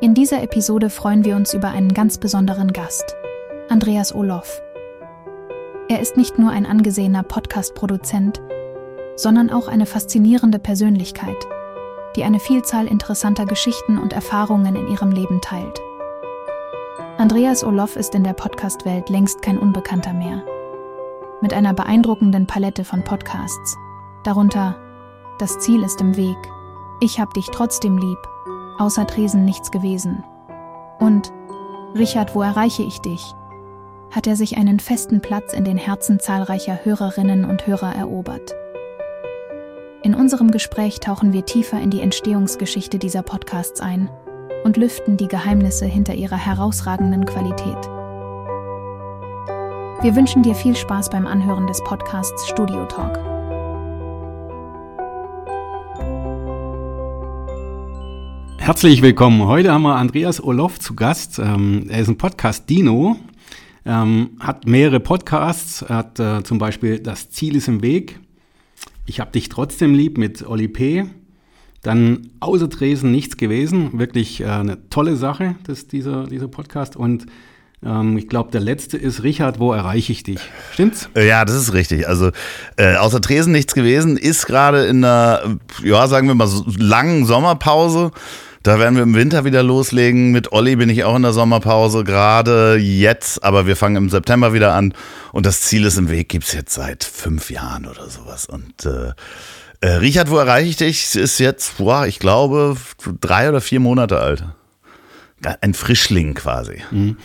In dieser Episode freuen wir uns über einen ganz besonderen Gast, Andreas Olof. Er ist nicht nur ein angesehener Podcast-Produzent, sondern auch eine faszinierende Persönlichkeit, die eine Vielzahl interessanter Geschichten und Erfahrungen in ihrem Leben teilt. Andreas Olof ist in der Podcast-Welt längst kein Unbekannter mehr. Mit einer beeindruckenden Palette von Podcasts, darunter Das Ziel ist im Weg, Ich hab dich trotzdem lieb, außer Tresen nichts gewesen und Richard, wo erreiche ich dich? hat er sich einen festen Platz in den Herzen zahlreicher Hörerinnen und Hörer erobert. In unserem Gespräch tauchen wir tiefer in die Entstehungsgeschichte dieser Podcasts ein und lüften die Geheimnisse hinter ihrer herausragenden Qualität. Wir wünschen dir viel Spaß beim Anhören des Podcasts Studio Talk. Herzlich willkommen. Heute haben wir Andreas Olof zu Gast. Ähm, er ist ein Podcast-Dino, ähm, hat mehrere Podcasts, hat äh, zum Beispiel Das Ziel ist im Weg, Ich hab dich trotzdem lieb mit Oli P., dann außer Dresden nichts gewesen. Wirklich äh, eine tolle Sache, das, dieser, dieser Podcast. Und ähm, ich glaube, der letzte ist Richard, wo erreiche ich dich? Stimmt's? Äh, ja, das ist richtig. Also äh, außer Tresen nichts gewesen, ist gerade in einer, ja, sagen wir mal, langen Sommerpause. Da werden wir im Winter wieder loslegen. Mit Olli bin ich auch in der Sommerpause, gerade jetzt, aber wir fangen im September wieder an. Und das Ziel ist im Weg, gibt es jetzt seit fünf Jahren oder sowas. Und äh, äh, Richard, wo erreiche ich dich? Ist jetzt, boah, ich glaube, drei oder vier Monate alt. Ein Frischling quasi. Mhm.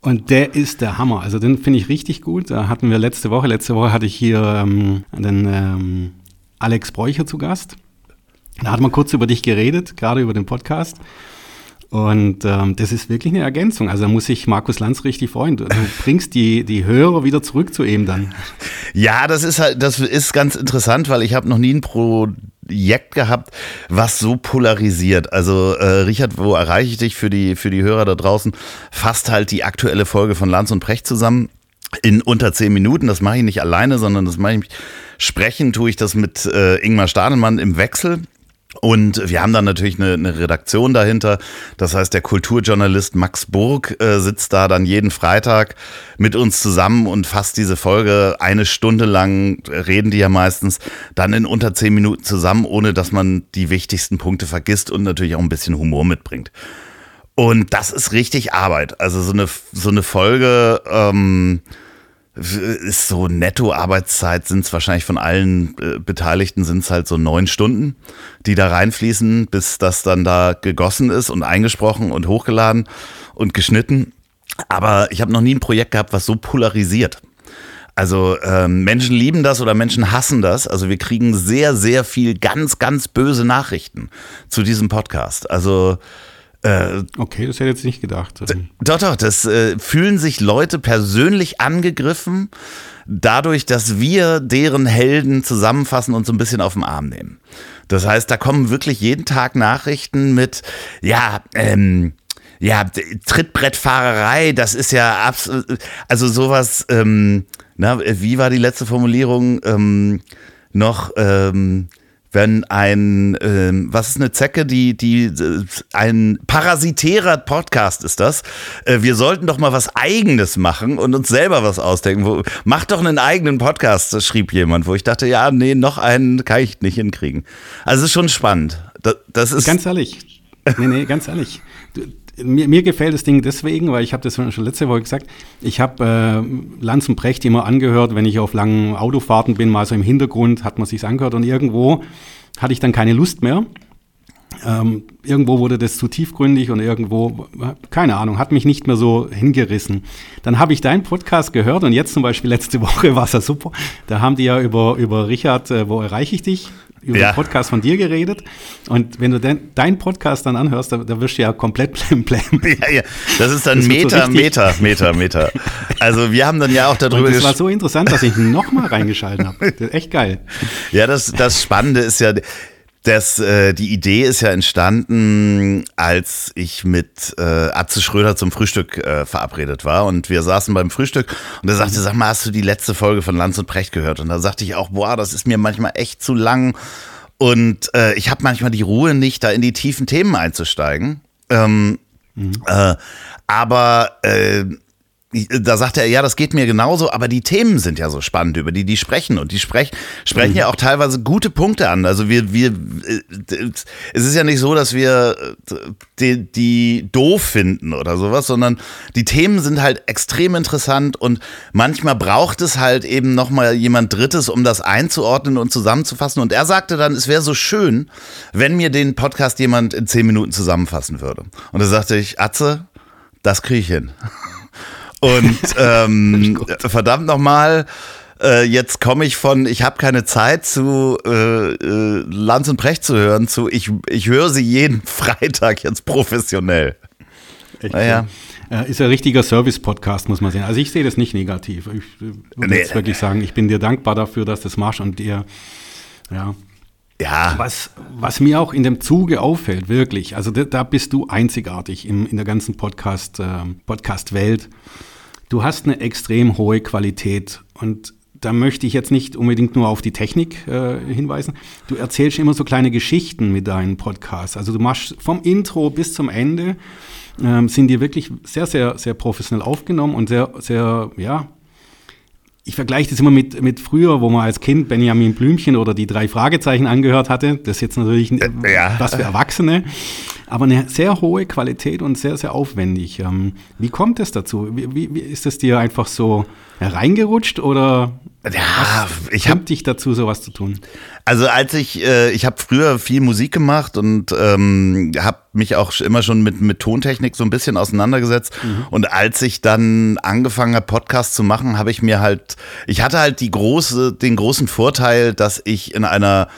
Und der ist der Hammer. Also den finde ich richtig gut. Da hatten wir letzte Woche, letzte Woche hatte ich hier ähm, den ähm, Alex Bräucher zu Gast. Da hat man kurz über dich geredet, gerade über den Podcast. Und ähm, das ist wirklich eine Ergänzung. Also da muss sich Markus Lanz richtig freuen. Du, bringst die, die Hörer wieder zurück zu ihm dann. Ja, das ist halt, das ist ganz interessant, weil ich habe noch nie ein Projekt gehabt, was so polarisiert. Also äh, Richard, wo erreiche ich dich für die, für die Hörer da draußen? Fasst halt die aktuelle Folge von Lanz und Precht zusammen in unter zehn Minuten. Das mache ich nicht alleine, sondern das mache ich sprechen, tue ich das mit äh, Ingmar Stadelmann im Wechsel. Und wir haben dann natürlich eine, eine, Redaktion dahinter. Das heißt, der Kulturjournalist Max Burg äh, sitzt da dann jeden Freitag mit uns zusammen und fasst diese Folge eine Stunde lang, reden die ja meistens, dann in unter zehn Minuten zusammen, ohne dass man die wichtigsten Punkte vergisst und natürlich auch ein bisschen Humor mitbringt. Und das ist richtig Arbeit. Also so eine, so eine Folge. Ähm, ist so Netto-Arbeitszeit sind es wahrscheinlich von allen äh, Beteiligten sind es halt so neun Stunden, die da reinfließen, bis das dann da gegossen ist und eingesprochen und hochgeladen und geschnitten. Aber ich habe noch nie ein Projekt gehabt, was so polarisiert. Also ähm, Menschen lieben das oder Menschen hassen das. Also wir kriegen sehr, sehr viel ganz, ganz böse Nachrichten zu diesem Podcast. Also äh, okay, das hätte ich jetzt nicht gedacht. Doch, doch, das äh, fühlen sich Leute persönlich angegriffen, dadurch, dass wir deren Helden zusammenfassen und so ein bisschen auf den Arm nehmen. Das heißt, da kommen wirklich jeden Tag Nachrichten mit, ja, ähm, ja, Trittbrettfahrerei, das ist ja absolut, also sowas, ähm, na, wie war die letzte Formulierung? Ähm, noch, ähm, wenn ein, ähm, was ist eine Zecke, die, die, äh, ein parasitärer Podcast ist das. Äh, wir sollten doch mal was Eigenes machen und uns selber was ausdenken. Wo, mach doch einen eigenen Podcast, schrieb jemand, wo ich dachte, ja, nee, noch einen kann ich nicht hinkriegen. Also es ist schon spannend. Das, das ist ganz ehrlich. Nee, nee, ganz ehrlich. Du, mir, mir, gefällt das Ding deswegen, weil ich habe das schon letzte Woche gesagt, ich habe äh, Lanz und Brecht immer angehört, wenn ich auf langen Autofahrten bin, mal so im Hintergrund hat man sich's angehört und irgendwo hatte ich dann keine Lust mehr. Ähm, irgendwo wurde das zu tiefgründig und irgendwo, keine Ahnung, hat mich nicht mehr so hingerissen. Dann habe ich deinen Podcast gehört und jetzt zum Beispiel letzte Woche war es ja super. Da haben die ja über, über Richard, äh, wo erreiche ich dich? Über ja. den Podcast von dir geredet. Und wenn du den, deinen Podcast dann anhörst, da, da wirst du ja komplett blam blam. Ja, ja. Das ist dann das Meter, so Meter, Meter, Meter. Also wir haben dann ja auch darüber gesprochen. Das war so interessant, dass ich nochmal reingeschalten habe. Echt geil. Ja, das, das Spannende ist ja, das, äh, die Idee ist ja entstanden, als ich mit äh, Atze Schröder zum Frühstück äh, verabredet war. Und wir saßen beim Frühstück und er sagte, sag mal, hast du die letzte Folge von Lanz und Precht gehört? Und da sagte ich auch, boah, das ist mir manchmal echt zu lang. Und äh, ich habe manchmal die Ruhe nicht, da in die tiefen Themen einzusteigen. Ähm, mhm. äh, aber äh, da sagt er, ja, das geht mir genauso, aber die Themen sind ja so spannend, über die die sprechen und die sprech, sprechen mhm. ja auch teilweise gute Punkte an. Also wir, wir, es ist ja nicht so, dass wir die, die doof finden oder sowas, sondern die Themen sind halt extrem interessant und manchmal braucht es halt eben nochmal jemand Drittes, um das einzuordnen und zusammenzufassen. Und er sagte dann, es wäre so schön, wenn mir den Podcast jemand in zehn Minuten zusammenfassen würde. Und da sagte ich, Atze, das kriege ich hin. Und ähm, verdammt nochmal, äh, jetzt komme ich von ich habe keine Zeit zu äh, äh, Lanz und Precht zu hören zu ich, ich höre sie jeden Freitag jetzt professionell. Echt? Naja. Ist ein richtiger Service-Podcast, muss man sehen. Also ich sehe das nicht negativ. Ich äh, würde nee, jetzt wirklich sagen, ich bin dir dankbar dafür, dass du das machst und dir, ja. Ja. Was, was mir auch in dem Zuge auffällt, wirklich, also da, da bist du einzigartig im, in der ganzen Podcast, äh, Podcast-Welt. Du hast eine extrem hohe Qualität und da möchte ich jetzt nicht unbedingt nur auf die Technik äh, hinweisen. Du erzählst immer so kleine Geschichten mit deinen Podcasts. Also du machst vom Intro bis zum Ende ähm, sind die wirklich sehr, sehr, sehr professionell aufgenommen und sehr, sehr, ja, ich vergleiche das immer mit, mit früher, wo man als Kind Benjamin Blümchen oder die drei Fragezeichen angehört hatte. Das ist jetzt natürlich äh, ja. was für Erwachsene, aber eine sehr hohe Qualität und sehr, sehr aufwendig. Ähm, wie kommt es dazu? Wie, wie, ist es dir einfach so reingerutscht oder ja, ich habe dich dazu, sowas zu tun? Also als ich, äh, ich habe früher viel Musik gemacht und ähm, habe mich auch immer schon mit, mit Tontechnik so ein bisschen auseinandergesetzt. Mhm. Und als ich dann angefangen habe, Podcasts zu machen, habe ich mir halt, ich hatte halt die große, den großen Vorteil, dass ich in einer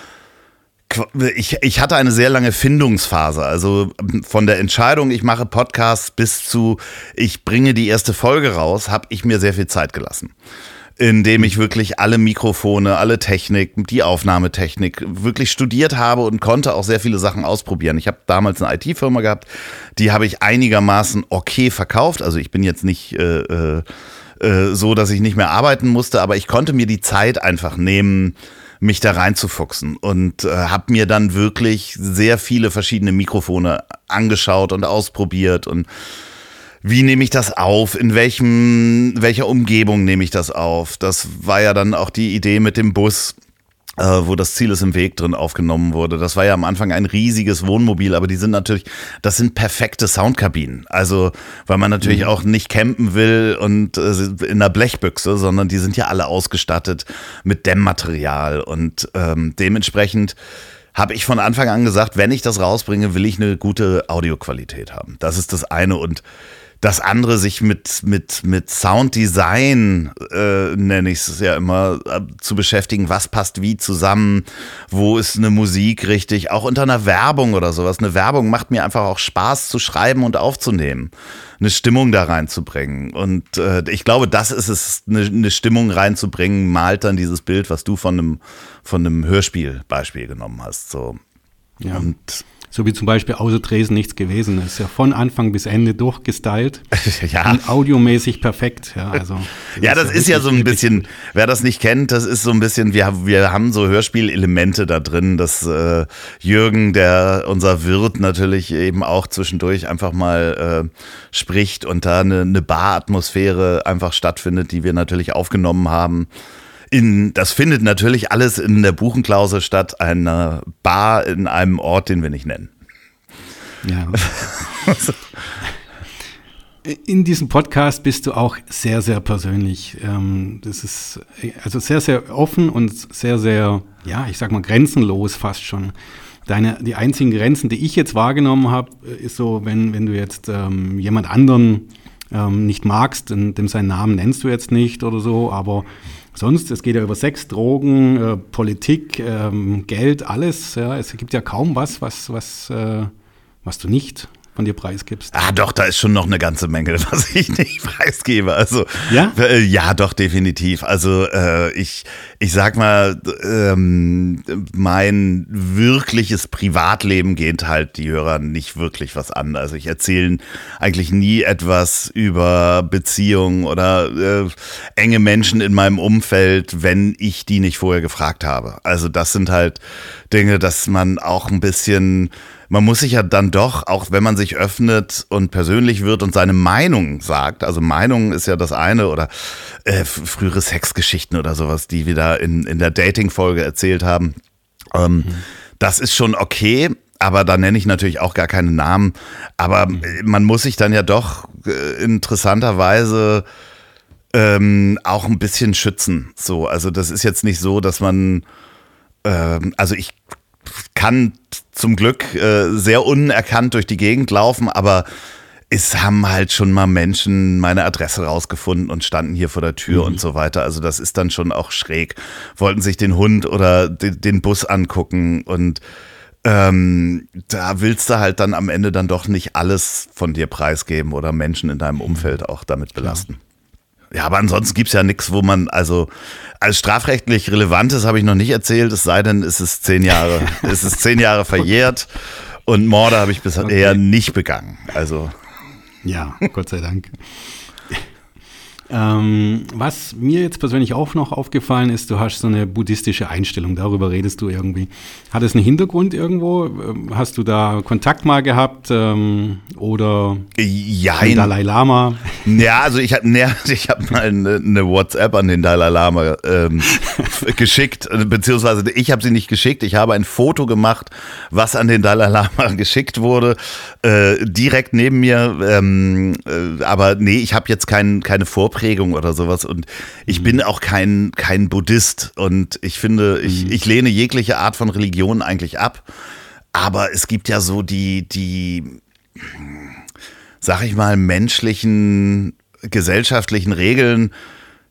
ich, ich hatte eine sehr lange Findungsphase. Also von der Entscheidung, ich mache Podcasts bis zu, ich bringe die erste Folge raus, habe ich mir sehr viel Zeit gelassen indem ich wirklich alle Mikrofone, alle Technik, die Aufnahmetechnik wirklich studiert habe und konnte auch sehr viele Sachen ausprobieren. Ich habe damals eine IT-Firma gehabt, die habe ich einigermaßen okay verkauft. Also ich bin jetzt nicht äh, äh, äh, so, dass ich nicht mehr arbeiten musste, aber ich konnte mir die Zeit einfach nehmen, mich da reinzufuchsen und äh, habe mir dann wirklich sehr viele verschiedene Mikrofone angeschaut und ausprobiert und wie nehme ich das auf? In welchem, welcher Umgebung nehme ich das auf? Das war ja dann auch die Idee mit dem Bus äh, wo das Ziel ist im Weg drin aufgenommen wurde. Das war ja am Anfang ein riesiges Wohnmobil, aber die sind natürlich, das sind perfekte Soundkabinen. Also, weil man natürlich mhm. auch nicht campen will und äh, in einer Blechbüchse, sondern die sind ja alle ausgestattet mit Dämmmaterial und ähm, dementsprechend habe ich von Anfang an gesagt, wenn ich das rausbringe, will ich eine gute Audioqualität haben. Das ist das eine und das andere sich mit, mit, mit Sounddesign, äh, nenne ich es ja immer, äh, zu beschäftigen, was passt wie zusammen, wo ist eine Musik richtig, auch unter einer Werbung oder sowas. Eine Werbung macht mir einfach auch Spaß zu schreiben und aufzunehmen, eine Stimmung da reinzubringen. Und äh, ich glaube, das ist es, eine, eine Stimmung reinzubringen, malt dann dieses Bild, was du von einem, von einem Hörspielbeispiel genommen hast. So. Ja. Und so wie zum Beispiel außer Dresden nichts gewesen ist. Ja von Anfang bis Ende durchgestylt. ja. Und audiomäßig perfekt. Ja, also, das ja, das ist, ist ja so ein bisschen, wer das nicht kennt, das ist so ein bisschen, wir, wir haben so Hörspielelemente da drin, dass äh, Jürgen, der unser Wirt natürlich eben auch zwischendurch einfach mal äh, spricht und da eine, eine Baratmosphäre einfach stattfindet, die wir natürlich aufgenommen haben. In, das findet natürlich alles in der Buchenklause statt, einer Bar in einem Ort, den wir nicht nennen. Ja. in diesem Podcast bist du auch sehr, sehr persönlich. Ähm, das ist also sehr, sehr offen und sehr, sehr, ja, ich sag mal, grenzenlos fast schon. Deine, die einzigen Grenzen, die ich jetzt wahrgenommen habe, ist so, wenn, wenn du jetzt ähm, jemand anderen ähm, nicht magst, dem seinen Namen nennst du jetzt nicht oder so, aber sonst, es geht ja über Sex, Drogen, äh, Politik, ähm, Geld, alles. Ja. Es gibt ja kaum was, was, was, äh, was du nicht von dir preisgibst. Ah, doch, da ist schon noch eine ganze Menge, was ich nicht preisgebe. Also ja, äh, ja, doch definitiv. Also äh, ich, ich sag mal, ähm, mein wirkliches Privatleben geht halt die Hörer nicht wirklich was an. Also ich erzähle eigentlich nie etwas über Beziehungen oder äh, enge Menschen in meinem Umfeld, wenn ich die nicht vorher gefragt habe. Also das sind halt Dinge, dass man auch ein bisschen man muss sich ja dann doch, auch wenn man sich öffnet und persönlich wird und seine Meinung sagt, also Meinung ist ja das eine oder äh, frühere Sexgeschichten oder sowas, die wir da in, in der Dating-Folge erzählt haben. Ähm, mhm. Das ist schon okay, aber da nenne ich natürlich auch gar keine Namen. Aber mhm. man muss sich dann ja doch äh, interessanterweise ähm, auch ein bisschen schützen. So, also das ist jetzt nicht so, dass man, ähm, also ich kann zum Glück äh, sehr unerkannt durch die Gegend laufen, aber es haben halt schon mal Menschen meine Adresse rausgefunden und standen hier vor der Tür mhm. und so weiter. Also das ist dann schon auch schräg. Wollten sich den Hund oder den, den Bus angucken und ähm, da willst du halt dann am Ende dann doch nicht alles von dir preisgeben oder Menschen in deinem Umfeld auch damit belasten. Klar. Ja, aber ansonsten gibt's ja nichts, wo man, also als strafrechtlich relevantes habe ich noch nicht erzählt, es sei denn, es ist zehn Jahre, es ist zehn Jahre verjährt und Morde habe ich bisher okay. nicht begangen. Also. Ja, Gott sei Dank. Ähm, was mir jetzt persönlich auch noch aufgefallen ist, du hast so eine buddhistische Einstellung, darüber redest du irgendwie. Hat es einen Hintergrund irgendwo? Ähm, hast du da Kontakt mal gehabt ähm, oder ja, Dalai Lama? Ja, also ich habe ne, ich hab mal eine, eine, WhatsApp an den Dalai Lama ähm, geschickt, beziehungsweise ich habe sie nicht geschickt, ich habe ein Foto gemacht, was an den Dalai Lama geschickt wurde, äh, direkt neben mir, ähm, äh, aber nee, ich habe jetzt kein, keine Vorbereitung Prägung oder sowas. Und ich mhm. bin auch kein, kein Buddhist und ich finde, ich, mhm. ich lehne jegliche Art von Religion eigentlich ab. Aber es gibt ja so die, die, sag ich mal, menschlichen, gesellschaftlichen Regeln,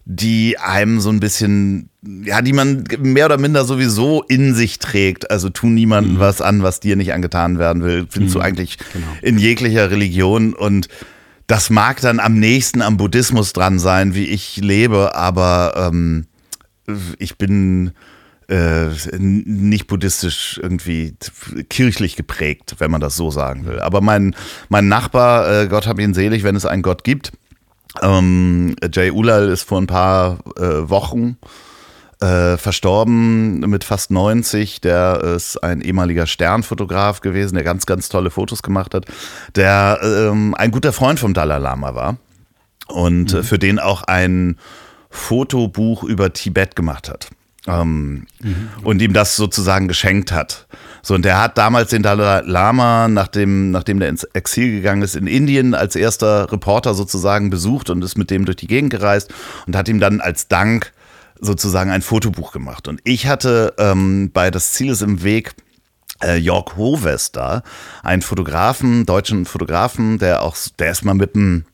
die einem so ein bisschen, ja, die man mehr oder minder sowieso in sich trägt. Also tu niemandem mhm. was an, was dir nicht angetan werden will. Findest mhm. du eigentlich genau. in jeglicher Religion und das mag dann am nächsten am Buddhismus dran sein, wie ich lebe, aber ähm, ich bin äh, nicht buddhistisch irgendwie kirchlich geprägt, wenn man das so sagen will. Aber mein, mein Nachbar, äh, Gott hab ihn selig, wenn es einen Gott gibt, ähm, Jay Ulal ist vor ein paar äh, Wochen äh, verstorben mit fast 90. Der ist ein ehemaliger Sternfotograf gewesen, der ganz, ganz tolle Fotos gemacht hat, der ähm, ein guter Freund vom Dalai Lama war und mhm. für den auch ein Fotobuch über Tibet gemacht hat. Ähm, mhm. Und ihm das sozusagen geschenkt hat. So, und der hat damals den Dalai Lama, nachdem, nachdem der ins Exil gegangen ist, in Indien als erster Reporter sozusagen besucht und ist mit dem durch die Gegend gereist und hat ihm dann als Dank sozusagen ein Fotobuch gemacht. Und ich hatte ähm, bei Das Ziel ist im Weg äh, Jörg Hoves da, einen Fotografen, deutschen Fotografen, der auch, der ist mal mit einem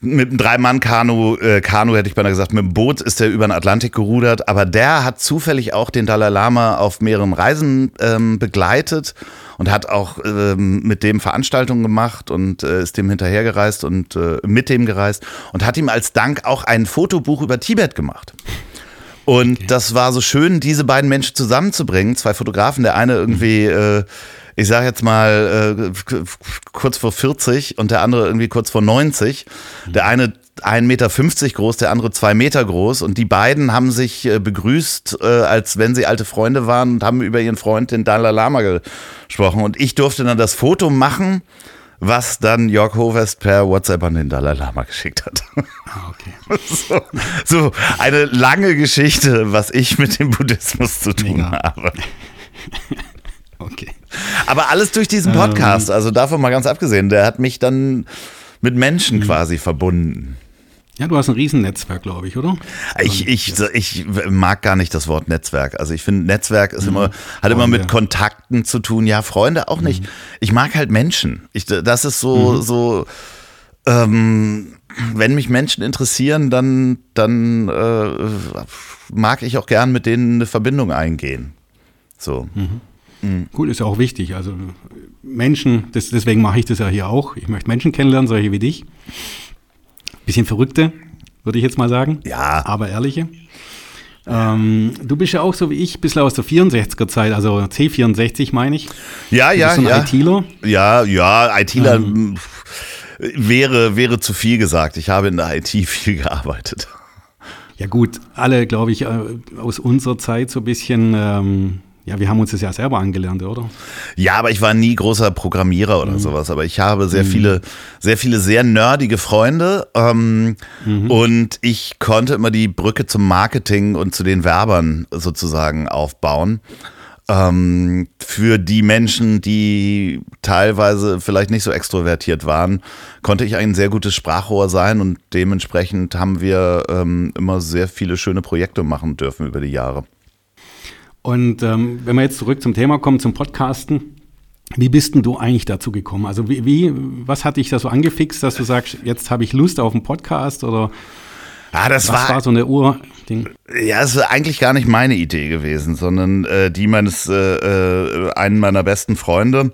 mit einem Drei-Mann-Kanu, äh, Kanu hätte ich beinahe gesagt, mit dem Boot ist er über den Atlantik gerudert, aber der hat zufällig auch den Dalai Lama auf mehreren Reisen ähm, begleitet und hat auch ähm, mit dem Veranstaltungen gemacht und äh, ist dem hinterhergereist und äh, mit dem gereist und hat ihm als Dank auch ein Fotobuch über Tibet gemacht. Und okay. das war so schön, diese beiden Menschen zusammenzubringen, zwei Fotografen, der eine irgendwie äh, ich sage jetzt mal, äh, kurz vor 40 und der andere irgendwie kurz vor 90. Der eine 1,50 Meter groß, der andere 2 Meter groß. Und die beiden haben sich äh, begrüßt, äh, als wenn sie alte Freunde waren und haben über ihren Freund, den Dalai Lama, gesprochen. Und ich durfte dann das Foto machen, was dann Jörg Hovest per WhatsApp an den Dalai Lama geschickt hat. Ah, okay. So, so eine lange Geschichte, was ich mit dem Buddhismus zu tun Mega. habe. Okay. Aber alles durch diesen Podcast, ähm, also davon mal ganz abgesehen, der hat mich dann mit Menschen mhm. quasi verbunden. Ja, du hast ein Riesennetzwerk, glaube ich, oder? Ich, ich, ich mag gar nicht das Wort Netzwerk. Also ich finde, Netzwerk ist mhm. immer, hat immer mit Kontakten zu tun. Ja, Freunde auch nicht. Mhm. Ich mag halt Menschen. Ich, das ist so, mhm. so, ähm, wenn mich Menschen interessieren, dann, dann äh, mag ich auch gern mit denen eine Verbindung eingehen. So. Mhm. Mhm. Cool, ist ja auch wichtig. Also Menschen, das, deswegen mache ich das ja hier auch. Ich möchte Menschen kennenlernen, solche wie dich. Bisschen verrückte, würde ich jetzt mal sagen. Ja. Aber ehrliche. Ähm, du bist ja auch so wie ich, bisschen aus der 64er Zeit, also C64 meine ich. Ja, ja, du bist so ein ja. ITler. Ja, ja, ITler ähm. wäre, wäre zu viel gesagt. Ich habe in der IT viel gearbeitet. Ja gut, alle, glaube ich, äh, aus unserer Zeit so ein bisschen ähm, ja, wir haben uns das ja selber angelernt, oder? Ja, aber ich war nie großer Programmierer oder mhm. sowas. Aber ich habe sehr mhm. viele, sehr viele sehr nerdige Freunde ähm, mhm. und ich konnte immer die Brücke zum Marketing und zu den Werbern sozusagen aufbauen. Ähm, für die Menschen, die teilweise vielleicht nicht so extrovertiert waren, konnte ich ein sehr gutes Sprachrohr sein und dementsprechend haben wir ähm, immer sehr viele schöne Projekte machen dürfen über die Jahre. Und ähm, wenn wir jetzt zurück zum Thema kommen, zum Podcasten, wie bist denn du eigentlich dazu gekommen? Also wie, wie was hat dich da so angefixt, dass du sagst, jetzt habe ich Lust auf einen Podcast oder ja, das was war, war so eine Ur-Ding? Ja, es ist eigentlich gar nicht meine Idee gewesen, sondern äh, die meines äh, äh, einen meiner besten Freunde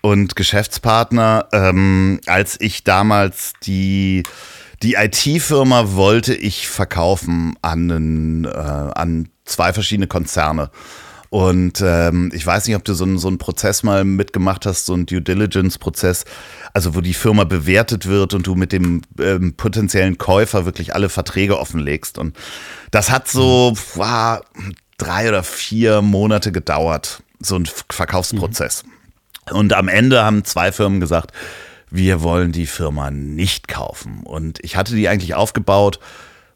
und Geschäftspartner, ähm, als ich damals die die IT-Firma wollte ich verkaufen an, einen, äh, an zwei verschiedene Konzerne. Und ähm, ich weiß nicht, ob du so, einen, so einen Prozess mal mitgemacht hast, so einen Due Diligence-Prozess, also wo die Firma bewertet wird und du mit dem ähm, potenziellen Käufer wirklich alle Verträge offenlegst. Und das hat so war, drei oder vier Monate gedauert, so ein Verkaufsprozess. Mhm. Und am Ende haben zwei Firmen gesagt, wir wollen die Firma nicht kaufen. Und ich hatte die eigentlich aufgebaut,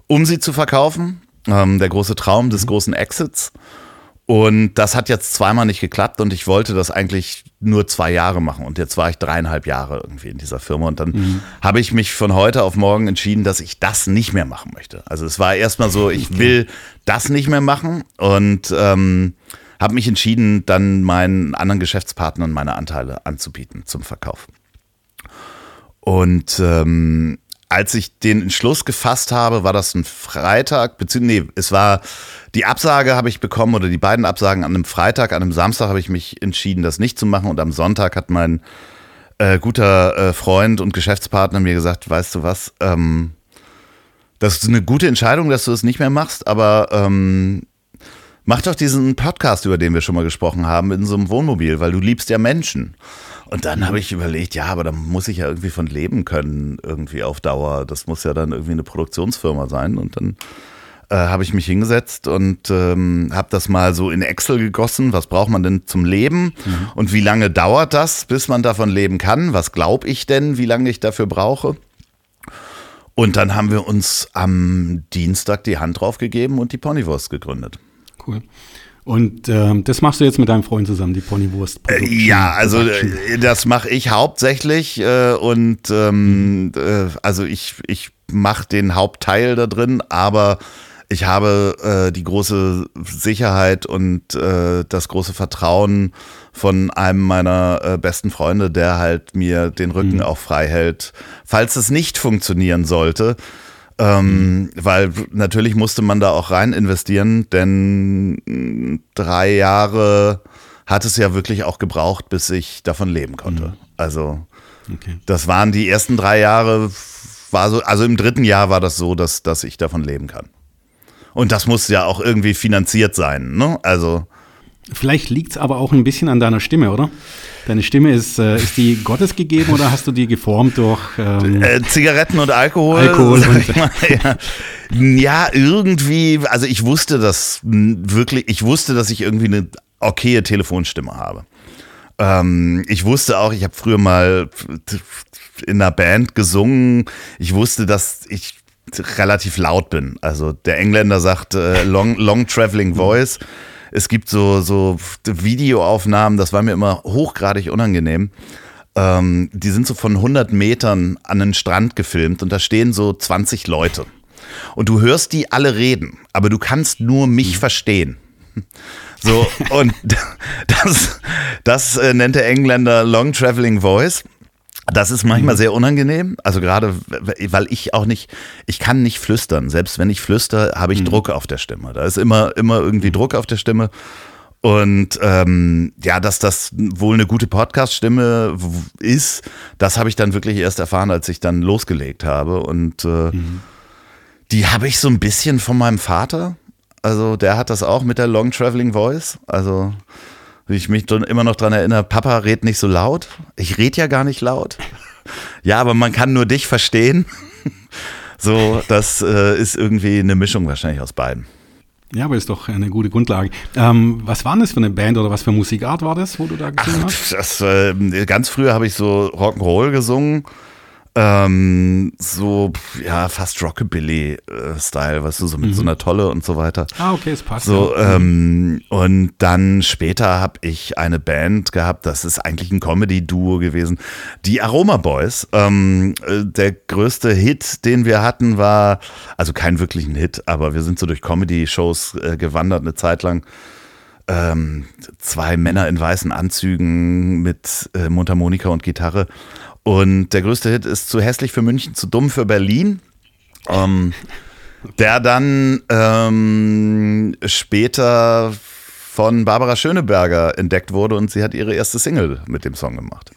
um sie zu verkaufen. Ähm, der große Traum des mhm. großen Exits. Und das hat jetzt zweimal nicht geklappt und ich wollte das eigentlich nur zwei Jahre machen. Und jetzt war ich dreieinhalb Jahre irgendwie in dieser Firma. Und dann mhm. habe ich mich von heute auf morgen entschieden, dass ich das nicht mehr machen möchte. Also es war erstmal so, ich will das nicht mehr machen und ähm, habe mich entschieden, dann meinen anderen Geschäftspartnern meine Anteile anzubieten zum Verkauf. Und ähm, als ich den Entschluss gefasst habe, war das ein Freitag, beziehungsweise, nee, es war, die Absage habe ich bekommen oder die beiden Absagen an einem Freitag, an einem Samstag habe ich mich entschieden, das nicht zu machen und am Sonntag hat mein äh, guter äh, Freund und Geschäftspartner mir gesagt, weißt du was, ähm, das ist eine gute Entscheidung, dass du es das nicht mehr machst, aber ähm, mach doch diesen Podcast, über den wir schon mal gesprochen haben, in so einem Wohnmobil, weil du liebst ja Menschen. Und dann habe ich überlegt, ja, aber da muss ich ja irgendwie von leben können, irgendwie auf Dauer. Das muss ja dann irgendwie eine Produktionsfirma sein. Und dann äh, habe ich mich hingesetzt und ähm, habe das mal so in Excel gegossen. Was braucht man denn zum Leben? Mhm. Und wie lange dauert das, bis man davon leben kann? Was glaube ich denn, wie lange ich dafür brauche? Und dann haben wir uns am Dienstag die Hand drauf gegeben und die Ponywurst gegründet. Cool. Und ähm, das machst du jetzt mit deinem Freund zusammen, die Ponywurst. Äh, ja, also äh, das mache ich hauptsächlich äh, und ähm, äh, also ich, ich mache den Hauptteil da drin, aber ich habe äh, die große Sicherheit und äh, das große Vertrauen von einem meiner äh, besten Freunde, der halt mir den Rücken mhm. auch frei hält, falls es nicht funktionieren sollte. Ähm, weil natürlich musste man da auch rein investieren, denn drei Jahre hat es ja wirklich auch gebraucht, bis ich davon leben konnte. Mhm. Also okay. das waren die ersten drei Jahre, war so, also im dritten Jahr war das so, dass, dass ich davon leben kann. Und das muss ja auch irgendwie finanziert sein, ne? Also Vielleicht liegt es aber auch ein bisschen an deiner Stimme, oder? Deine Stimme ist, äh, ist die Gottes gegeben oder hast du die geformt durch ähm, äh, Zigaretten und Alkohol? Alkohol und mal, ja. ja, irgendwie, also ich wusste das wirklich, ich wusste, dass ich irgendwie eine okaye Telefonstimme habe. Ähm, ich wusste auch, ich habe früher mal in einer Band gesungen. Ich wusste, dass ich relativ laut bin. Also der Engländer sagt äh, long, long traveling voice. Es gibt so, so Videoaufnahmen, das war mir immer hochgradig unangenehm. Ähm, die sind so von 100 Metern an den Strand gefilmt und da stehen so 20 Leute. Und du hörst die alle reden, aber du kannst nur mich mhm. verstehen. So, und das, das äh, nennt der Engländer Long Traveling Voice. Das ist manchmal mhm. sehr unangenehm, also gerade weil ich auch nicht, ich kann nicht flüstern. Selbst wenn ich flüster, habe ich mhm. Druck auf der Stimme. Da ist immer, immer irgendwie Druck auf der Stimme. Und ähm, ja, dass das wohl eine gute Podcast-Stimme ist, das habe ich dann wirklich erst erfahren, als ich dann losgelegt habe. Und äh, mhm. die habe ich so ein bisschen von meinem Vater. Also der hat das auch mit der Long Traveling Voice. Also wie ich mich immer noch dran erinnere, Papa red nicht so laut. Ich red ja gar nicht laut. Ja, aber man kann nur dich verstehen. So, das äh, ist irgendwie eine Mischung wahrscheinlich aus beiden. Ja, aber ist doch eine gute Grundlage. Ähm, was war das für eine Band oder was für Musikart war das, wo du da gesungen Ach, hast? das, äh, ganz früher habe ich so Rock'n'Roll gesungen. Ähm, so, ja, fast Rockabilly-Style, weißt du, so mit so einer Tolle und so weiter. Ah, okay, es passt. So, ja. ähm, und dann später habe ich eine Band gehabt, das ist eigentlich ein Comedy-Duo gewesen, die Aroma Boys. Ähm, äh, der größte Hit, den wir hatten, war, also kein wirklichen Hit, aber wir sind so durch Comedy-Shows äh, gewandert eine Zeit lang. Ähm, zwei Männer in weißen Anzügen mit äh, Mundharmonika und Gitarre. Und der größte Hit ist zu hässlich für München, zu dumm für Berlin. Ähm, der dann ähm, später von Barbara Schöneberger entdeckt wurde und sie hat ihre erste Single mit dem Song gemacht.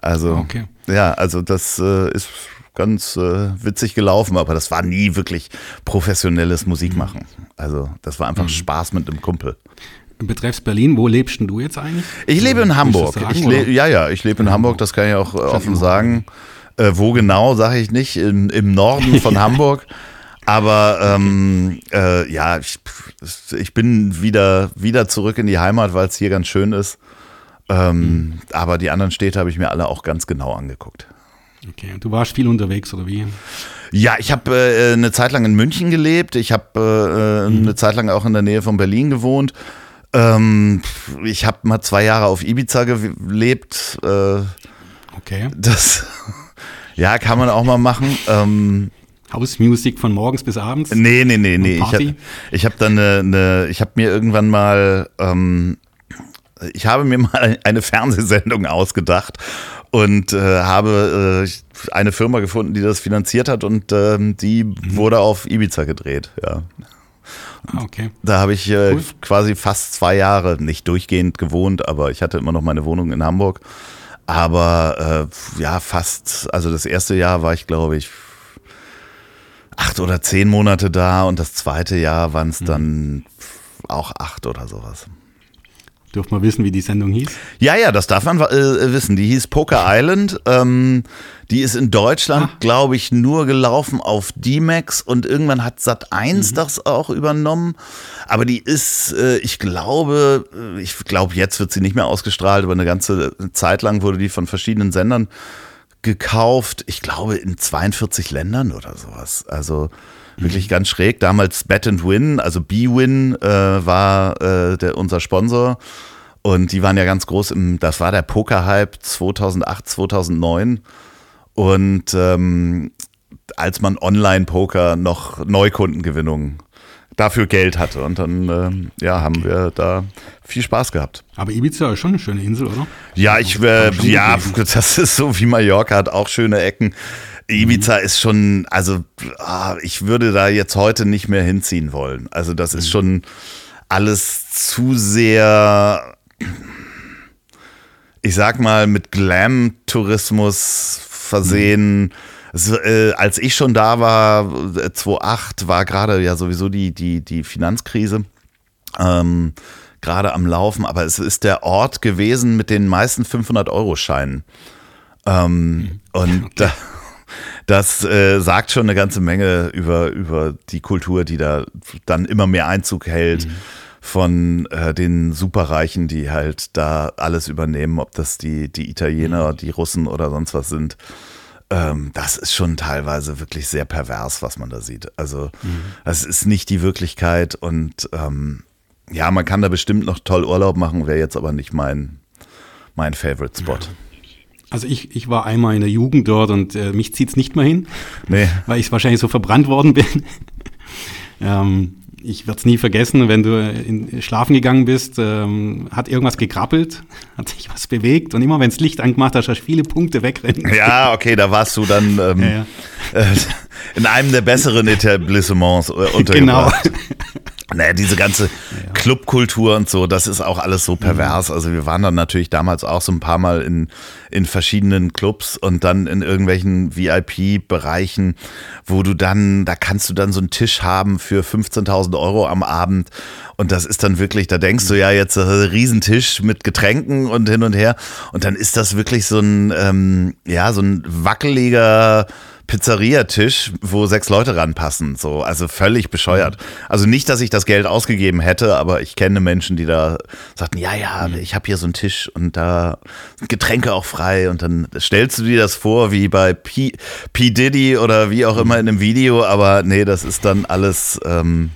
Also, Okay. ja, also das äh, ist ganz äh, witzig gelaufen, aber das war nie wirklich professionelles Musikmachen. Also, das war einfach Spaß mit einem Kumpel. Betreffs Berlin, wo lebst denn du jetzt eigentlich? Ich lebe in Hamburg. sagen, ich le ja, ja, ich lebe in Hamburg, das kann ich auch äh, offen sagen. Äh, wo genau, sage ich nicht, im, im Norden von Hamburg. Aber ähm, äh, ja, ich, ich bin wieder, wieder zurück in die Heimat, weil es hier ganz schön ist. Ähm, Aber die anderen Städte habe ich mir alle auch ganz genau angeguckt. Okay, du warst viel unterwegs oder wie? Ja, ich habe äh, eine Zeit lang in München gelebt. Ich habe äh, eine Zeit lang auch in der Nähe von Berlin gewohnt. Ähm, ich habe mal zwei Jahre auf Ibiza gelebt. Äh, Okay. das ja, kann man auch mal machen. Ähm, Hausmusik von morgens bis abends? nee, nee, nee, nee. Ich habe hab dann eine, eine ich habe mir irgendwann mal, ähm, ich habe mir mal eine Fernsehsendung ausgedacht und äh, habe äh, eine Firma gefunden, die das finanziert hat und ähm, die wurde auf Ibiza gedreht. Ja. Ah, okay. Da habe ich äh, Cool. quasi fast zwei Jahre nicht durchgehend gewohnt, aber ich hatte immer noch meine Wohnung in Hamburg. Aber äh, ja, fast, also das erste Jahr war ich, glaube ich, acht oder zehn Monate da und das zweite Jahr waren Mhm. es dann auch acht oder sowas. Dürft mal wissen, wie die Sendung hieß? Ja, ja, das darf man äh, wissen. Die hieß Poker Island. Ähm, die ist in Deutschland, Ah. glaube ich, nur gelaufen auf D-Max und irgendwann hat Sat 1 Mhm. das auch übernommen. Aber die ist, äh, ich glaube, äh, ich glaube, jetzt wird sie nicht mehr ausgestrahlt, aber eine ganze Zeit lang wurde die von verschiedenen Sendern gekauft. Ich glaube, in 42 Ländern oder sowas. Also wirklich ganz schräg. Damals Bet and Win, also B-Win äh, war äh, der, unser Sponsor. Und die waren ja ganz groß im, das war der Poker-Hype 2008, 2009. Und ähm, als man Online-Poker noch Neukundengewinnung dafür Geld hatte. Und dann ähm, ja, haben wir da viel Spaß gehabt. Aber Ibiza ist schon eine schöne Insel, oder? Ja, ich, äh, ja, das ist so wie Mallorca hat auch schöne Ecken. Ibiza ist schon, also ah, ich würde da jetzt heute nicht mehr hinziehen wollen. Also das ist schon alles zu sehr, ich sag mal, mit Glam-Tourismus versehen. Es, äh, als ich schon da war, äh, 2008, war gerade ja sowieso die, die, die Finanzkrise ähm, gerade am Laufen, aber es ist der Ort gewesen mit den meisten 500-Euro-Scheinen. Ähm, und da, das äh, sagt schon eine ganze Menge über, über die Kultur, die da dann immer mehr Einzug hält von äh, den Superreichen, die halt da alles übernehmen, ob das die, die Italiener, die Russen oder sonst was sind. Ähm, das ist schon teilweise wirklich sehr pervers, was man da sieht. Also das ist nicht die Wirklichkeit und ähm, ja, man kann da bestimmt noch toll Urlaub machen, wäre jetzt aber nicht mein, mein Favorite Spot. Also ich, ich war einmal in der Jugend dort und äh, mich zieht's nicht mehr hin, Nee. weil ich wahrscheinlich so verbrannt worden bin. ähm, ich werde es nie vergessen, wenn du in, schlafen gegangen bist, ähm, hat irgendwas gekrabbelt, hat sich was bewegt und immer wenn das Licht angemacht hast, hast du viele Punkte wegrennen. Ja, okay, da warst du dann ähm, Ja, ja. Äh, in einem der besseren Etablissements äh, Genau. Naja, diese ganze Clubkultur und so, das ist auch alles so pervers. Also wir waren dann natürlich damals auch so ein paar Mal in, in verschiedenen Clubs und dann in irgendwelchen VIP-Bereichen, wo du dann, da kannst du dann so einen Tisch haben für 15.000 Euro am Abend. Und das ist dann wirklich, da denkst du ja jetzt, äh, Riesentisch mit Getränken und hin und her. Und dann ist das wirklich so ein, ähm, ja, so ein wackeliger Pizzeriatisch, wo sechs Leute ranpassen. So, also völlig bescheuert. Also nicht, dass ich das Geld ausgegeben hätte, aber ich kenne Menschen, die da sagten, ja, ja, ich habe hier so einen Tisch und da sind Getränke auch frei. Und dann stellst du dir das vor, wie bei P, P. Diddy oder wie auch immer in einem Video, aber nee, das ist dann alles. Ähm,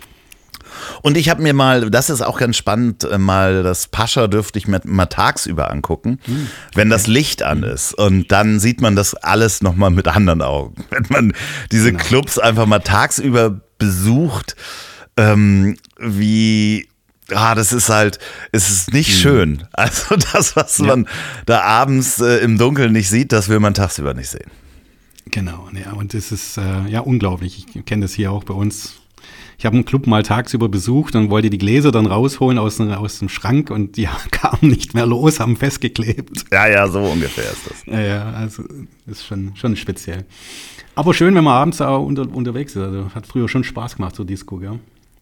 und ich habe mir mal, das ist auch ganz spannend, äh, mal das Pascha dürfte ich mir mal tagsüber angucken, Hm, wenn das Licht an ist. Und dann sieht man das alles nochmal mit anderen Augen. Wenn man diese Genau. Clubs einfach mal tagsüber besucht, ähm, wie Ah, das ist halt, es ist nicht schön. Also das, was. Ja. man da abends äh, im Dunkeln nicht sieht, das will man tagsüber nicht sehen. Genau, ja, und das ist äh, ja unglaublich. Ich kenne das hier auch bei uns. Ich habe einen Club mal tagsüber besucht und wollte die Gläser dann rausholen aus, dem- aus dem Schrank und die kamen nicht mehr los, haben festgeklebt. Ja, ja, so ungefähr ist das. Ja, ja, also ist schon, schon speziell. Aber schön, wenn man abends auch unter, unterwegs ist. Also hat früher schon Spaß gemacht, so Disco, gell?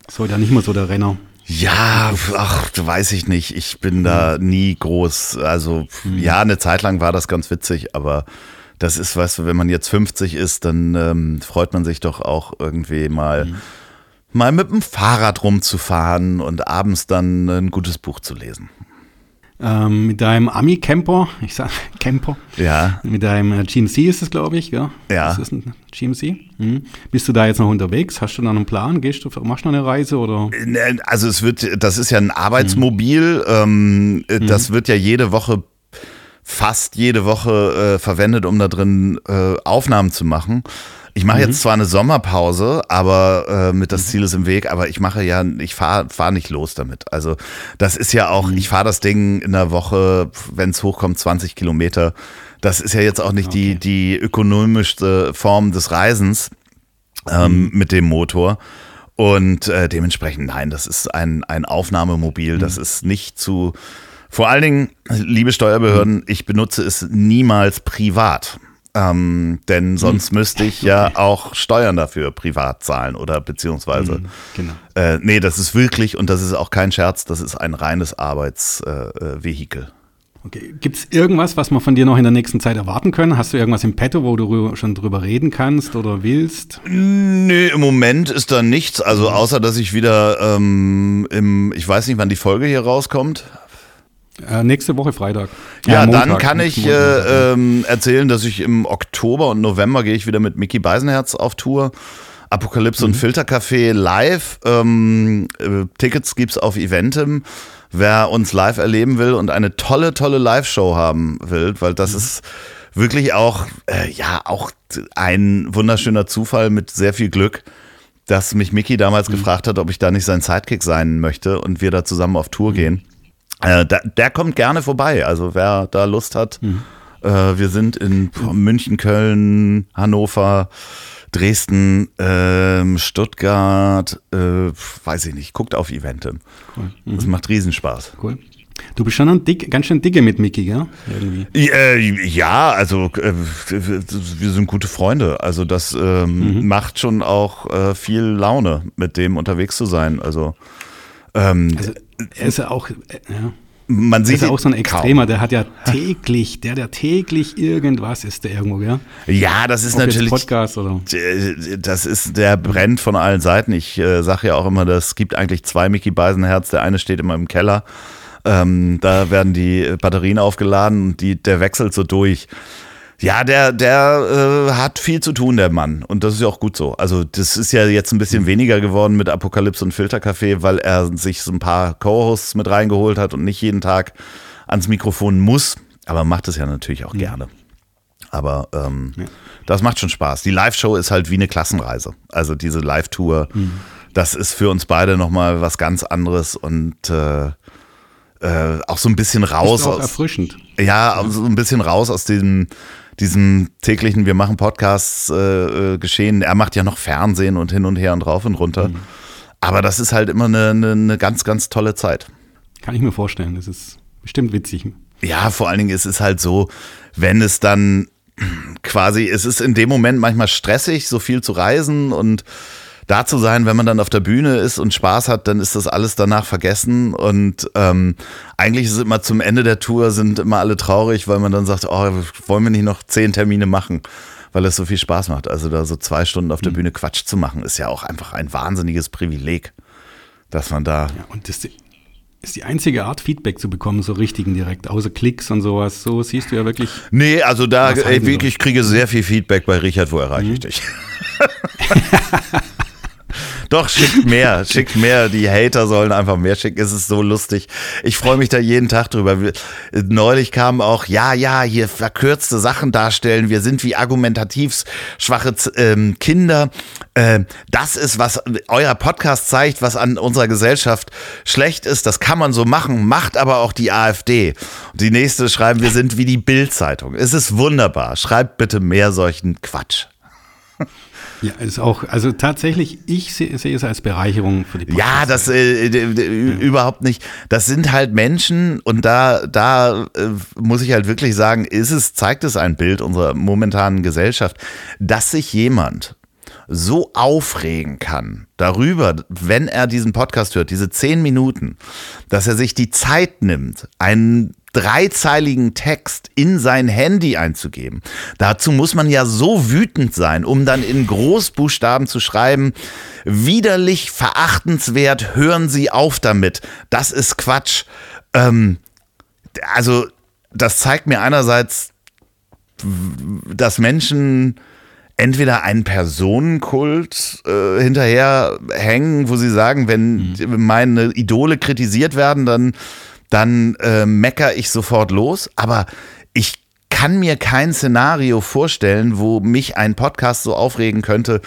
Ist heute ja nicht mehr so der Renner. Ja, ach, weiß ich nicht. Ich bin da nie groß. Also, ja, eine Zeit lang war das ganz witzig, aber das ist, weißt du, wenn man jetzt 50 ist, dann ähm, freut man sich doch auch irgendwie mal, mal mit dem Fahrrad rumzufahren und abends dann ein gutes Buch zu lesen. Ähm, mit deinem Ami-Camper, ich sag Camper, Ja. mit deinem äh, GMC ist es, glaube ich, gell? Ja. Das ist ein GMC. Mhm. Bist du da jetzt noch unterwegs? Hast du da einen Plan? Gehst du, machst du noch eine Reise oder? Ne, Also es wird, das ist ja ein Arbeitsmobil, ähm, äh, das wird ja jede Woche, fast jede Woche äh, verwendet, um da drin äh, Aufnahmen zu machen. Ich mache jetzt zwar eine Sommerpause, aber äh, mit das Ziel ist im Weg, aber ich mache ja, ich fahre fahr nicht los damit. Also das ist ja auch, ich fahre das Ding in der Woche, wenn es hochkommt, 20 Kilometer. Das ist ja jetzt auch nicht die, die ökonomischste Form des Reisens ähm, mit dem Motor. Und äh, dementsprechend, nein, das ist ein, ein Aufnahmemobil. Das ist nicht zu. Vor allen Dingen, liebe Steuerbehörden, ich benutze es niemals privat. Ähm, denn sonst müsste ich ja auch Steuern dafür privat zahlen oder beziehungsweise. Genau. Äh, nee, das ist wirklich, und das ist auch kein Scherz, das ist ein reines Arbeitsvehikel. Äh, Vehikel. Okay. Gibt es irgendwas, was wir von dir noch in der nächsten Zeit erwarten können? Hast du irgendwas im Petto, wo du schon drüber reden kannst oder willst? Nee, im Moment ist da nichts. Also außer, dass ich wieder ähm, im, ich weiß nicht, wann die Folge hier rauskommt. Äh, nächste Woche Freitag. Ja, Äh, dann Montag, kann ich Montag. äh, ähm, erzählen, dass ich im Oktober und November gehe ich wieder mit Mickey Beisenherz auf Tour. Apokalypse und Filtercafé live. Ähm, äh, Tickets gibt's auf Eventim. Wer uns live erleben will und eine tolle, tolle Live-Show haben will, weil das ist wirklich auch, äh, ja, auch ein wunderschöner Zufall mit sehr viel Glück, dass mich Mickey damals gefragt hat, ob ich da nicht sein Sidekick sein möchte und wir da zusammen auf Tour gehen. Äh, da, der kommt gerne vorbei. Also wer da Lust hat, äh, wir sind in München, Köln, Hannover, Dresden, ähm, Stuttgart, äh, weiß ich nicht. Guckt auf Eventim. Cool. Das macht Riesenspaß. Cool. Du bist schon ein dick, ganz schön dicke mit Mickey, gell? Irgendwie. Äh, ja, also äh, wir sind gute Freunde. Also das ähm, macht schon auch äh, viel Laune, mit dem unterwegs zu sein. Also ähm, Also, er ist ja auch, äh, ja. man sieht ist ja auch so ein kaum. Extremer, der hat ja täglich, der, der täglich irgendwas ist der irgendwo, gell? Ja, das ist Ob natürlich Podcast oder. Äh, Das ist, der brennt von allen Seiten. Ich äh, sage ja auch immer, es gibt eigentlich zwei Mickey Beisenherz. Der eine steht immer im Keller. Ähm, da werden die Batterien aufgeladen und die, der wechselt so durch. Ja, der, der äh, hat viel zu tun, der Mann. Und das ist ja auch gut so. Also, das ist ja jetzt ein bisschen weniger geworden mit Apokalypse und Filterkaffee, weil er sich so ein paar Co-Hosts mit reingeholt hat und nicht jeden Tag ans Mikrofon muss. Aber macht es ja natürlich auch gerne. Aber ähm, das macht schon Spaß. Die Live-Show ist halt wie eine Klassenreise. Also diese Live-Tour, das ist für uns beide nochmal was ganz anderes und äh, äh, auch so ein bisschen raus Ist auch aus. erfrischend. Ja, so ein bisschen raus aus diesem, diesem täglichen, wir machen Podcasts äh, äh, geschehen. Er macht ja noch Fernsehen und hin und her und rauf und runter. Aber das ist halt immer eine, eine, eine ganz, ganz tolle Zeit. Kann ich mir vorstellen. Das ist bestimmt witzig. Ja, vor allen Dingen ist es halt so, wenn es dann quasi, es ist in dem Moment manchmal stressig, so viel zu reisen und da zu sein, wenn man dann auf der Bühne ist und Spaß hat, dann ist das alles danach vergessen. Und ähm, eigentlich ist es immer zum Ende der Tour sind immer alle traurig, weil man dann sagt, oh, wollen wir nicht noch zehn Termine machen? weil es so viel Spaß macht. Also da so zwei Stunden auf der mhm. Bühne Quatsch zu machen, ist ja auch einfach ein wahnsinniges Privileg, dass man da. Ja, und das ist die einzige Art, Feedback zu bekommen, so richtigen direkt, außer Klicks und sowas. So siehst du ja wirklich. Nee, also da ey, wirklich, ich kriege sehr viel Feedback bei Richard, wo erreiche mhm. ich dich? Doch, schickt mehr, schickt mehr. Die Hater sollen einfach mehr schicken. Es ist so lustig. Ich freue mich da jeden Tag drüber. Neulich kam auch, ja, ja, hier verkürzte Sachen darstellen. Wir sind wie argumentativ schwache ähm, Kinder. Äh, das ist, was euer Podcast zeigt, was an unserer Gesellschaft schlecht ist. Das kann man so machen, macht aber auch die AfD. die nächste schreiben, wir sind wie die Bild-Zeitung. Es ist wunderbar. Schreibt bitte mehr solchen Quatsch. Ja, ist auch, also tatsächlich, ich sehe seh es als Bereicherung für die Podcasts. Ja, das äh, ja. überhaupt nicht. Das sind halt Menschen und da, da äh, muss ich halt wirklich sagen, ist es, zeigt es ein Bild unserer momentanen Gesellschaft, dass sich jemand so aufregen kann darüber, wenn er diesen Podcast hört, diese zehn Minuten, dass er sich die Zeit nimmt, einen dreizeiligen Text in sein Handy einzugeben. Dazu muss man ja so wütend sein, um dann in Großbuchstaben zu schreiben, widerlich, verachtenswert, hören Sie auf damit. Das ist Quatsch. Ähm, also, das zeigt mir einerseits, dass Menschen entweder einen Personenkult äh, hinterher hängen, wo sie sagen, wenn mhm. meine Idole kritisiert werden, dann dann äh, mecker ich sofort los. Aber ich kann mir kein Szenario vorstellen, wo mich ein Podcast so aufregen könnte,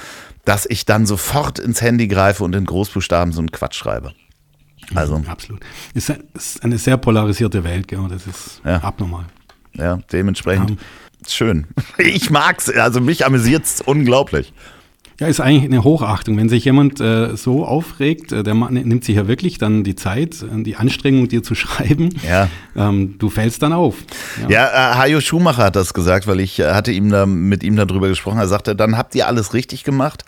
dass ich dann sofort ins Handy greife und in Großbuchstaben so einen Quatsch schreibe. Also. Absolut. Es ist eine sehr polarisierte Welt, gell? das ist ja. abnormal. Ja, dementsprechend um, schön. Ich mag's, also mich amüsiert es unglaublich. Ja, ist eigentlich eine Hochachtung. Wenn sich jemand äh, so aufregt, äh, der nimmt sich ja wirklich dann die Zeit, äh, die Anstrengung, dir zu schreiben. Ja. Ähm, du fällst dann auf. Ja, ja äh, Hajo Schumacher hat das gesagt, weil ich äh, hatte ihm da, mit ihm darüber gesprochen. Er sagte, dann habt ihr alles richtig gemacht.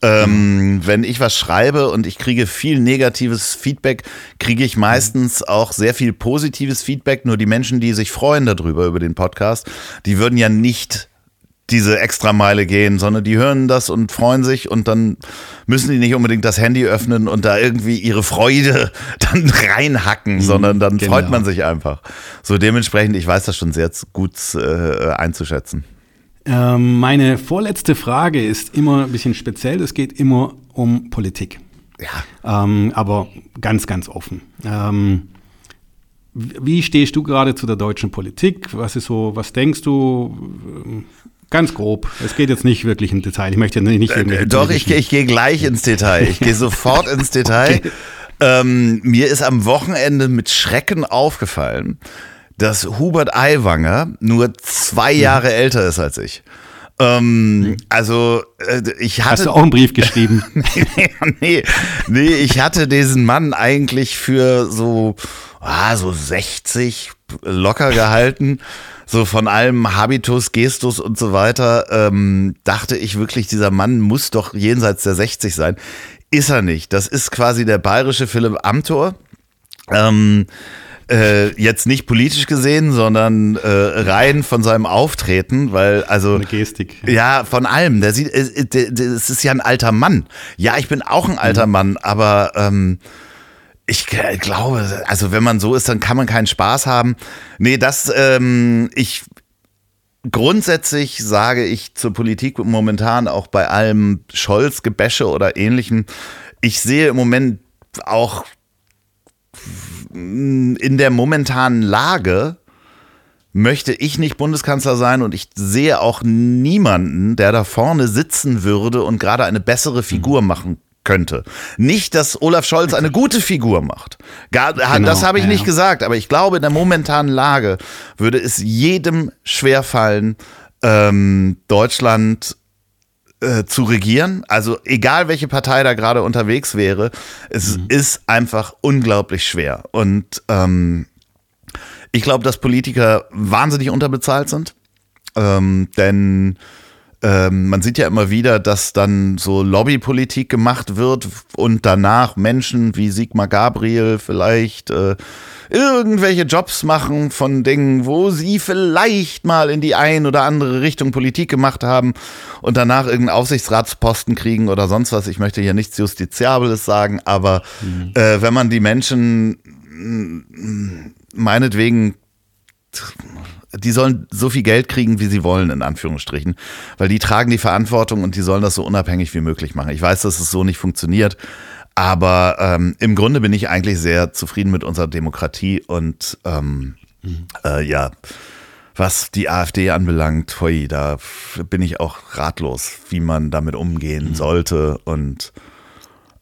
Ähm, mhm. Wenn ich was schreibe und ich kriege viel negatives Feedback, kriege ich meistens auch sehr viel positives Feedback. Nur die Menschen, die sich freuen darüber, über den Podcast, die würden ja nicht diese Extrameile gehen, sondern die hören das und freuen sich und dann müssen die nicht unbedingt das Handy öffnen und da irgendwie ihre Freude dann reinhacken, mhm, sondern dann genau. freut man sich einfach. So dementsprechend, ich weiß das schon sehr gut äh, einzuschätzen. Ähm, meine vorletzte Frage ist immer ein bisschen speziell. Es geht immer um Politik. Ja. Ähm, aber ganz, ganz offen. Ähm, wie stehst du gerade zu der deutschen Politik? Was ist so, was denkst du? Ganz grob. Es geht jetzt nicht wirklich ins Detail. Ich möchte nicht äh, Doch, ich, ich gehe gleich ins Detail. Ich gehe sofort ins Detail. Okay. Ähm, mir ist am Wochenende mit Schrecken aufgefallen, dass Hubert Aiwanger nur zwei mhm. Jahre mhm. älter ist als ich. Ähm, also äh, ich hatte. Hast du auch einen Brief geschrieben? nee, nee, nee, ich hatte diesen Mann eigentlich für so, ah, so 60 locker gehalten so von allem Habitus, Gestus und so weiter, ähm, dachte ich wirklich, dieser Mann muss doch jenseits der 60 sein. Ist er nicht. Das ist quasi der bayerische Philipp Amthor. Ähm, äh, jetzt nicht politisch gesehen, sondern äh, rein von seinem Auftreten, weil also eine Gestik. Ja, von allem. Der sieht, äh, es ist ja ein alter Mann. Ja, ich bin auch ein alter mhm. Mann, aber ähm, ich glaube, also wenn man so ist, dann kann man keinen Spaß haben. Nee, das, ähm, ich, grundsätzlich sage ich zur Politik momentan auch bei allem Scholz-Gebäsche oder ähnlichem, ich sehe im Moment auch in der momentanen Lage, möchte ich nicht Bundeskanzler sein und ich sehe auch niemanden, der da vorne sitzen würde und gerade eine bessere Figur mhm. machen könnte. Nicht, dass Olaf Scholz eine gute Figur macht. Gar, genau, das habe ich ja. nicht gesagt, aber ich glaube, in der momentanen Lage würde es jedem schwerfallen, ähm, Deutschland äh, zu regieren. Also egal, welche Partei da gerade unterwegs wäre, es mhm. ist einfach unglaublich schwer. Und ähm, ich glaube, dass Politiker wahnsinnig unterbezahlt sind. Ähm, denn ähm, man sieht ja immer wieder, dass dann so Lobbypolitik gemacht wird und danach Menschen wie Sigmar Gabriel vielleicht äh, irgendwelche Jobs machen von Dingen, wo sie vielleicht mal in die ein oder andere Richtung Politik gemacht haben und danach irgendeinen Aufsichtsratsposten kriegen oder sonst was. Ich möchte hier nichts Justiziables sagen, aber mhm. äh, wenn man die Menschen mm, meinetwegen die sollen so viel Geld kriegen, wie sie wollen, in Anführungsstrichen. Weil die tragen die Verantwortung und die sollen das so unabhängig wie möglich machen. Ich weiß, dass es so nicht funktioniert. Aber ähm, im Grunde bin ich eigentlich sehr zufrieden mit unserer Demokratie und ähm, mhm. äh, ja, was die AfD anbelangt, hoi, da bin ich auch ratlos, wie man damit umgehen mhm. sollte. Und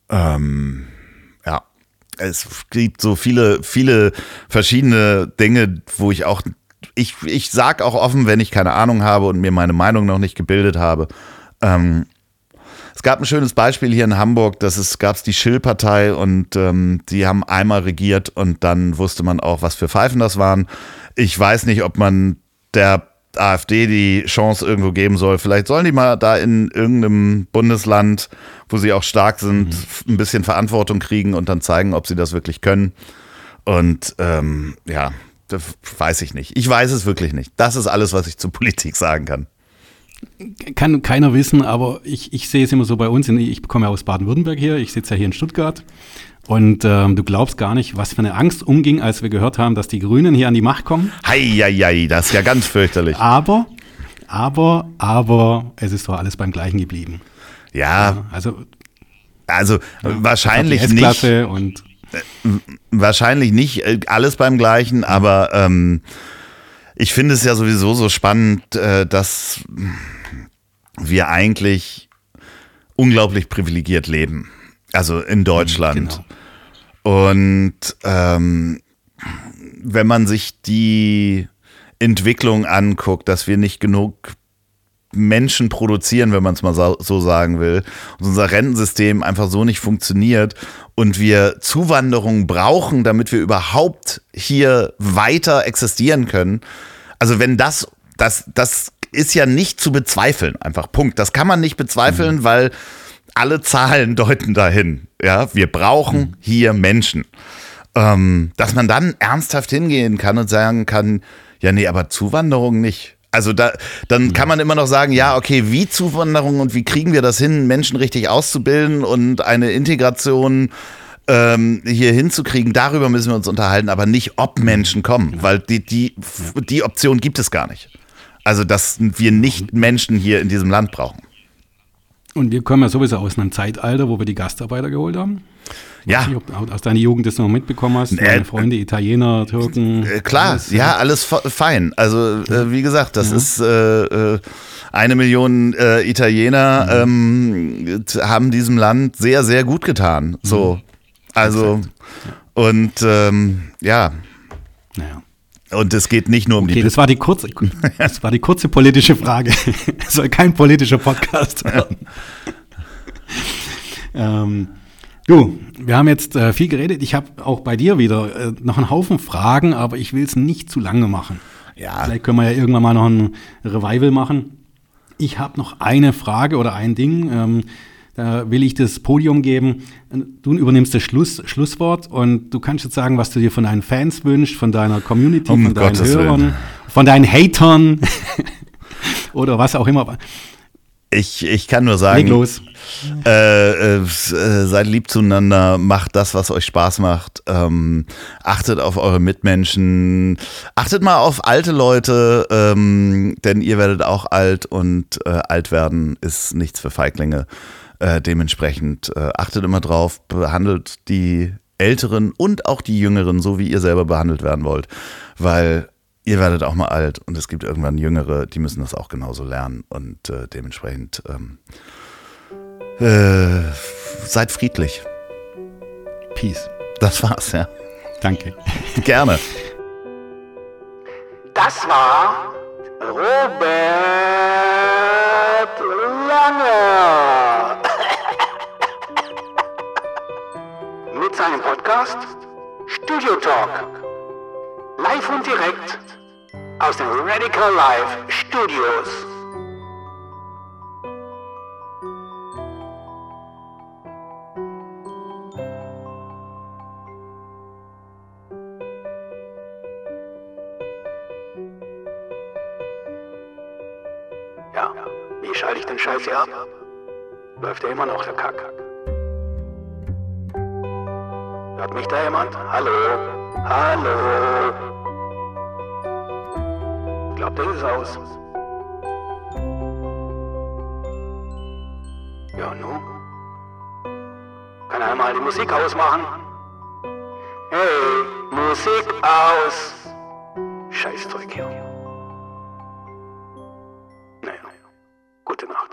ähm, ja, es gibt so viele, viele verschiedene Dinge, wo ich auch, ich, ich sag auch offen, wenn ich keine Ahnung habe und mir meine Meinung noch nicht gebildet habe, ähm, es gab ein schönes Beispiel hier in Hamburg, dass es gab die Schill-Partei und ähm, die haben einmal regiert und dann wusste man auch, was für Pfeifen das waren. Ich weiß nicht, ob man der AfD die Chance irgendwo geben soll. Vielleicht sollen die mal da in irgendeinem Bundesland, wo sie auch stark sind, mhm. ein bisschen Verantwortung kriegen und dann zeigen, ob sie das wirklich können. Und ähm, ja, das weiß ich nicht. Ich weiß es wirklich nicht. Das ist alles, was ich zur Politik sagen kann kann keiner wissen, aber ich, ich sehe es immer so bei uns. Ich komme ja aus Baden-Württemberg hier, ich sitze ja hier in Stuttgart. Und ähm, du glaubst gar nicht, was für eine Angst umging, als wir gehört haben, dass die Grünen hier an die Macht kommen. Heieiei, das ist ja ganz fürchterlich. Aber, aber, aber, es ist doch alles beim Gleichen geblieben. Ja. ja also, also ja, wahrscheinlich nicht. Und wahrscheinlich nicht äh, alles beim Gleichen, aber ähm, ich finde es ja sowieso so spannend, äh, dass wir eigentlich unglaublich privilegiert leben. Also in Deutschland. Genau. Und ähm, wenn man sich die Entwicklung anguckt, dass wir nicht genug Menschen produzieren, wenn man es mal so sagen will, und unser Rentensystem einfach so nicht funktioniert und wir Zuwanderung brauchen, damit wir überhaupt hier weiter existieren können, also wenn das, das, das ist ja nicht zu bezweifeln, einfach Punkt. Das kann man nicht bezweifeln, mhm. weil alle Zahlen deuten dahin. Ja, wir brauchen mhm. hier Menschen. Ähm, dass man dann ernsthaft hingehen kann und sagen kann, ja, nee, aber Zuwanderung nicht. Also da, dann mhm. kann man immer noch sagen, ja, okay, wie Zuwanderung und wie kriegen wir das hin, Menschen richtig auszubilden und eine Integration ähm, hier hinzukriegen, darüber müssen wir uns unterhalten, aber nicht, ob Menschen kommen, weil die, die, die Option gibt es gar nicht. Also, dass wir nicht Menschen hier in diesem Land brauchen. Und wir kommen ja sowieso aus einem Zeitalter, wo wir die Gastarbeiter geholt haben. Ja. Nicht, ob aus deiner Jugend das noch mitbekommen hast. Äh, Deine Freunde, Italiener, Türken. Äh, klar, alles, ja, alles fein. Also, äh, wie gesagt, das ja. ist äh, äh, eine Million äh, Italiener mhm. ähm, haben diesem Land sehr, sehr gut getan. So. Mhm. Also, und ähm, ja. Naja. Und es geht nicht nur um okay, die. Das war die kurze, das war die kurze politische Frage. Es soll kein politischer Podcast werden. ähm, du, wir haben jetzt äh, viel geredet. Ich habe auch bei dir wieder äh, noch einen Haufen Fragen, aber ich will es nicht zu lange machen. Ja. Vielleicht können wir ja irgendwann mal noch ein Revival machen. Ich habe noch eine Frage oder ein Ding. Ähm, da will ich das Podium geben. Du übernimmst das Schluss, Schlusswort und du kannst jetzt sagen, was du dir von deinen Fans wünschst, von deiner Community, um von deinen Gottes Hörern, Willen. von deinen Hatern oder was auch immer. Ich, ich kann nur sagen, Leg los. Äh, äh, seid lieb zueinander, macht das, was euch Spaß macht, ähm, achtet auf eure Mitmenschen, achtet mal auf alte Leute, ähm, denn ihr werdet auch alt und äh, alt werden ist nichts für Feiglinge. Äh, dementsprechend äh, achtet immer drauf, behandelt die Älteren und auch die Jüngeren so, wie ihr selber behandelt werden wollt. Weil ihr werdet auch mal alt und es gibt irgendwann Jüngere, die müssen das auch genauso lernen. Und äh, dementsprechend ähm, äh, seid friedlich. Peace. Das war's, ja. Danke. Gerne. Das war Robert Radical Life Studios. Ja, wie schalte ich den Scheiß hier ab? Läuft ja immer noch der Kack. Hört mich da jemand? Hallo? Hallo? Ist aus. Ja, nun? Kann er mal die Musik ausmachen? Hey, Musik aus! Scheißzeug hier. Naja, gute Nacht.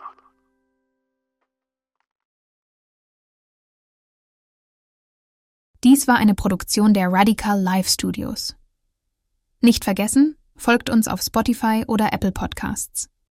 Dies war eine Produktion der Radical Live Studios. Nicht vergessen, folgt uns auf Spotify oder Apple Podcasts.